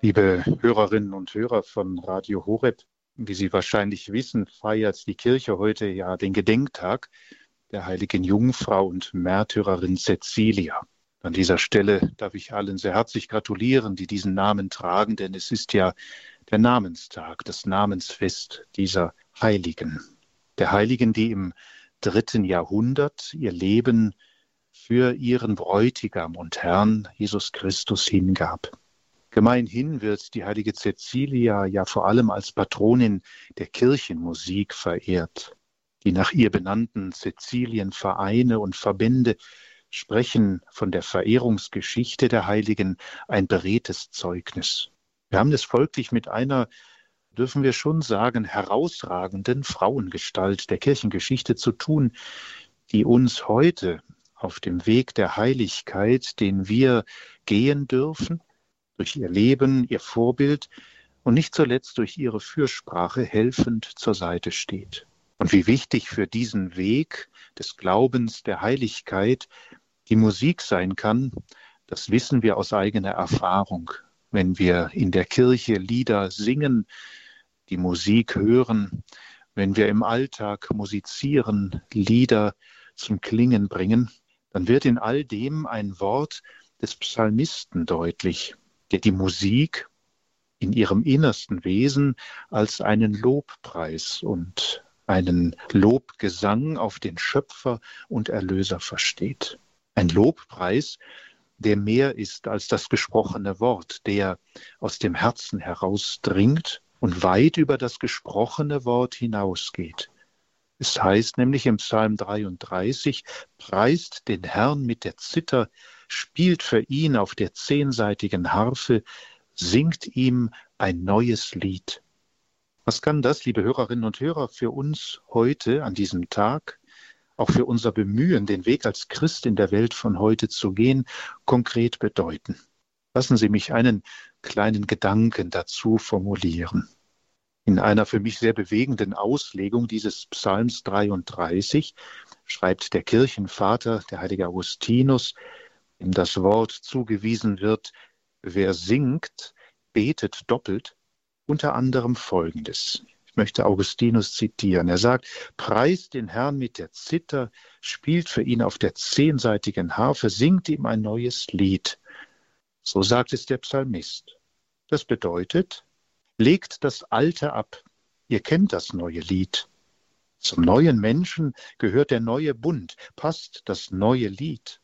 Liebe Hörerinnen und Hörer von Radio Horeb, wie Sie wahrscheinlich wissen, feiert die Kirche heute ja den Gedenktag der heiligen Jungfrau und Märtyrerin Cecilia. An dieser Stelle darf ich allen sehr herzlich gratulieren, die diesen Namen tragen, denn es ist ja der Namenstag, das Namensfest dieser Heiligen. Der Heiligen, die im dritten Jahrhundert ihr Leben für ihren Bräutigam und Herrn Jesus Christus hingab. Gemeinhin wird die heilige Cecilia ja vor allem als Patronin der Kirchenmusik verehrt. Die nach ihr benannten Cecilienvereine und Verbände sprechen von der Verehrungsgeschichte der Heiligen ein beredtes Zeugnis. Wir haben es folglich mit einer, dürfen wir schon sagen, herausragenden Frauengestalt der Kirchengeschichte zu tun, die uns heute auf dem Weg der Heiligkeit, den wir gehen dürfen, durch ihr Leben, ihr Vorbild und nicht zuletzt durch ihre Fürsprache helfend zur Seite steht. Und wie wichtig für diesen Weg des Glaubens, der Heiligkeit die Musik sein kann, das wissen wir aus eigener Erfahrung. Wenn wir in der Kirche Lieder singen, die Musik hören, wenn wir im Alltag musizieren, Lieder zum Klingen bringen, dann wird in all dem ein Wort des Psalmisten deutlich, der die Musik in ihrem innersten Wesen als einen Lobpreis und einen Lobgesang auf den Schöpfer und Erlöser versteht. Ein Lobpreis, der mehr ist als das gesprochene Wort, der aus dem Herzen herausdringt und weit über das gesprochene Wort hinausgeht. Es heißt nämlich im Psalm 33, preist den Herrn mit der Zither, spielt für ihn auf der zehnseitigen Harfe, singt ihm ein neues Lied. Was kann das, liebe Hörerinnen und Hörer, für uns heute an diesem Tag, auch für unser Bemühen, den Weg als Christ in der Welt von heute zu gehen, konkret bedeuten? Lassen Sie mich einen kleinen Gedanken dazu formulieren. In einer für mich sehr bewegenden Auslegung dieses Psalms 33 schreibt der Kirchenvater, der heilige Augustinus, ihm das Wort zugewiesen wird, wer singt, betet doppelt, unter anderem Folgendes. Ich möchte Augustinus zitieren. Er sagt, preist den Herrn mit der Zither, spielt für ihn auf der zehnseitigen Harfe, singt ihm ein neues Lied. So sagt es der Psalmist. Das bedeutet, legt das Alte ab. Ihr kennt das neue Lied. Zum neuen Menschen gehört der neue Bund, passt das neue Lied.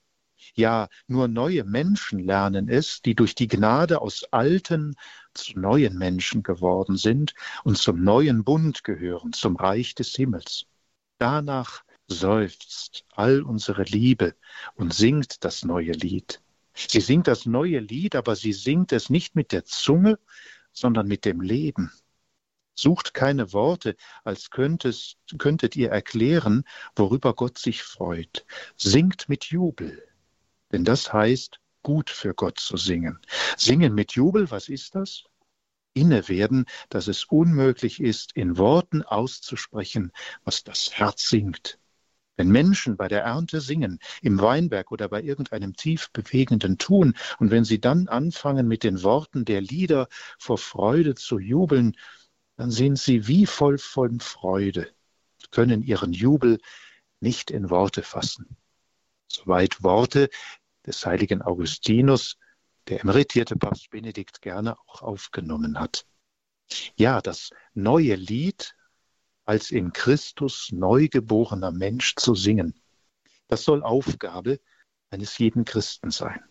Ja, nur neue Menschen lernen es, die durch die Gnade aus alten zu neuen Menschen geworden sind und zum neuen Bund gehören, zum Reich des Himmels. Danach seufzt all unsere Liebe und singt das neue Lied. Sie singt das neue Lied, aber sie singt es nicht mit der Zunge, sondern mit dem Leben. Sucht keine Worte, als könntest, könntet ihr erklären, worüber Gott sich freut. Singt mit Jubel, denn das heißt, gut für Gott zu singen. Singen mit Jubel, was ist das? Inne werden, dass es unmöglich ist, in Worten auszusprechen, was das Herz singt. Wenn Menschen bei der Ernte singen, im Weinberg oder bei irgendeinem tief bewegenden Tun, und wenn sie dann anfangen, mit den Worten der Lieder vor Freude zu jubeln, dann sind sie wie voll von Freude, können ihren Jubel nicht in Worte fassen. Soweit Worte, des heiligen Augustinus, der emeritierte Papst Benedikt gerne auch aufgenommen hat. Ja, das neue Lied als in Christus neugeborener Mensch zu singen, das soll Aufgabe eines jeden Christen sein.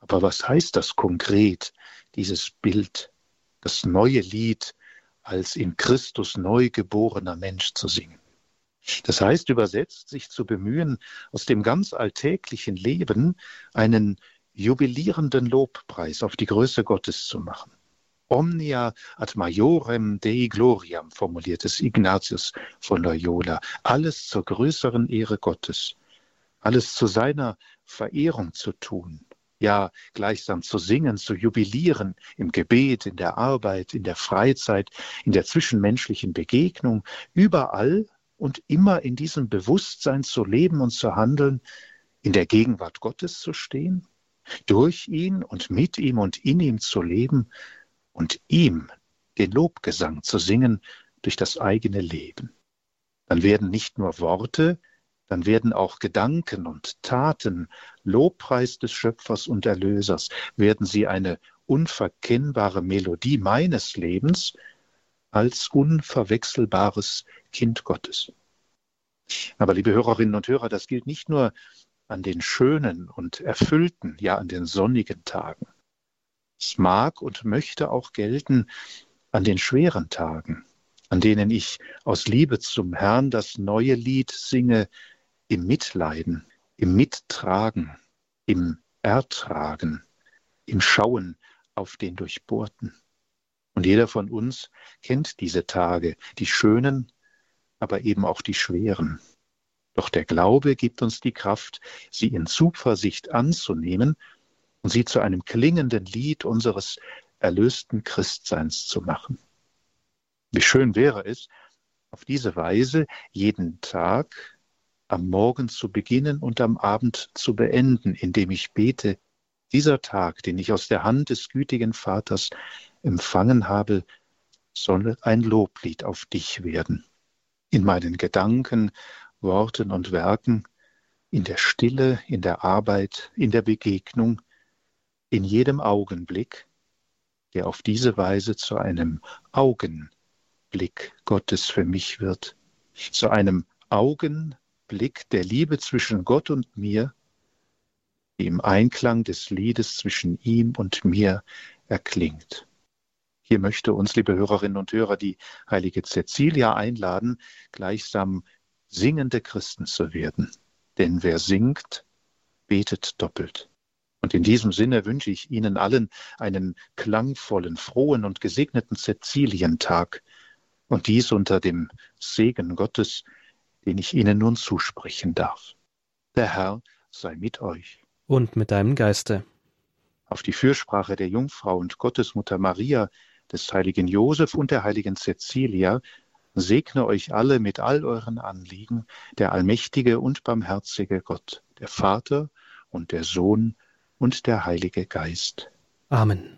Aber was heißt das konkret, dieses Bild, das neue Lied als in Christus neugeborener Mensch zu singen? Das heißt übersetzt, sich zu bemühen, aus dem ganz alltäglichen Leben einen jubilierenden Lobpreis auf die Größe Gottes zu machen. Omnia ad majorem Dei gloriam, formuliert es Ignatius von Loyola. Alles zur größeren Ehre Gottes. Alles zu seiner Verehrung zu tun. Ja, gleichsam zu singen, zu jubilieren im Gebet, in der Arbeit, in der Freizeit, in der zwischenmenschlichen Begegnung, überall und immer in diesem Bewusstsein zu leben und zu handeln, in der Gegenwart Gottes zu stehen, durch ihn und mit ihm und in ihm zu leben und ihm den Lobgesang zu singen durch das eigene Leben. Dann werden nicht nur Worte, dann werden auch Gedanken und Taten Lobpreis des Schöpfers und Erlösers, werden sie eine unverkennbare Melodie meines Lebens als unverwechselbares Kind Gottes. Aber liebe Hörerinnen und Hörer, das gilt nicht nur an den schönen und erfüllten, ja an den sonnigen Tagen. Es mag und möchte auch gelten an den schweren Tagen, an denen ich aus Liebe zum Herrn das neue Lied singe im Mitleiden, im Mittragen, im Ertragen, im Schauen auf den Durchbohrten. Und jeder von uns kennt diese Tage, die schönen, aber eben auch die schweren. Doch der Glaube gibt uns die Kraft, sie in Zuversicht anzunehmen und sie zu einem klingenden Lied unseres erlösten Christseins zu machen. Wie schön wäre es, auf diese Weise jeden Tag am Morgen zu beginnen und am Abend zu beenden, indem ich bete, dieser Tag, den ich aus der Hand des gütigen Vaters empfangen habe, soll ein Loblied auf dich werden. In meinen Gedanken, Worten und Werken, in der Stille, in der Arbeit, in der Begegnung, in jedem Augenblick, der auf diese Weise zu einem Augenblick Gottes für mich wird, zu einem Augenblick der Liebe zwischen Gott und mir, die im Einklang des Liedes zwischen ihm und mir erklingt. Hier möchte uns, liebe Hörerinnen und Hörer, die heilige Cecilia einladen, gleichsam singende Christen zu werden. Denn wer singt, betet doppelt. Und in diesem Sinne wünsche ich Ihnen allen einen klangvollen, frohen und gesegneten Cäcilientag und dies unter dem Segen Gottes, den ich Ihnen nun zusprechen darf. Der Herr sei mit euch. Und mit deinem Geiste. Auf die Fürsprache der Jungfrau und Gottesmutter Maria, des heiligen Josef und der heiligen Cäcilia segne euch alle mit all euren Anliegen, der allmächtige und barmherzige Gott, der Vater und der Sohn und der Heilige Geist. Amen.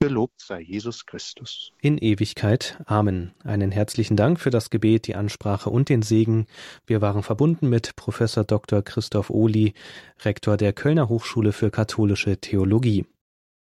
Gelobt sei Jesus Christus. In Ewigkeit. Amen. Einen herzlichen Dank für das Gebet, die Ansprache und den Segen. Wir waren verbunden mit Professor Dr. Christoph Ohli, Rektor der Kölner Hochschule für katholische Theologie.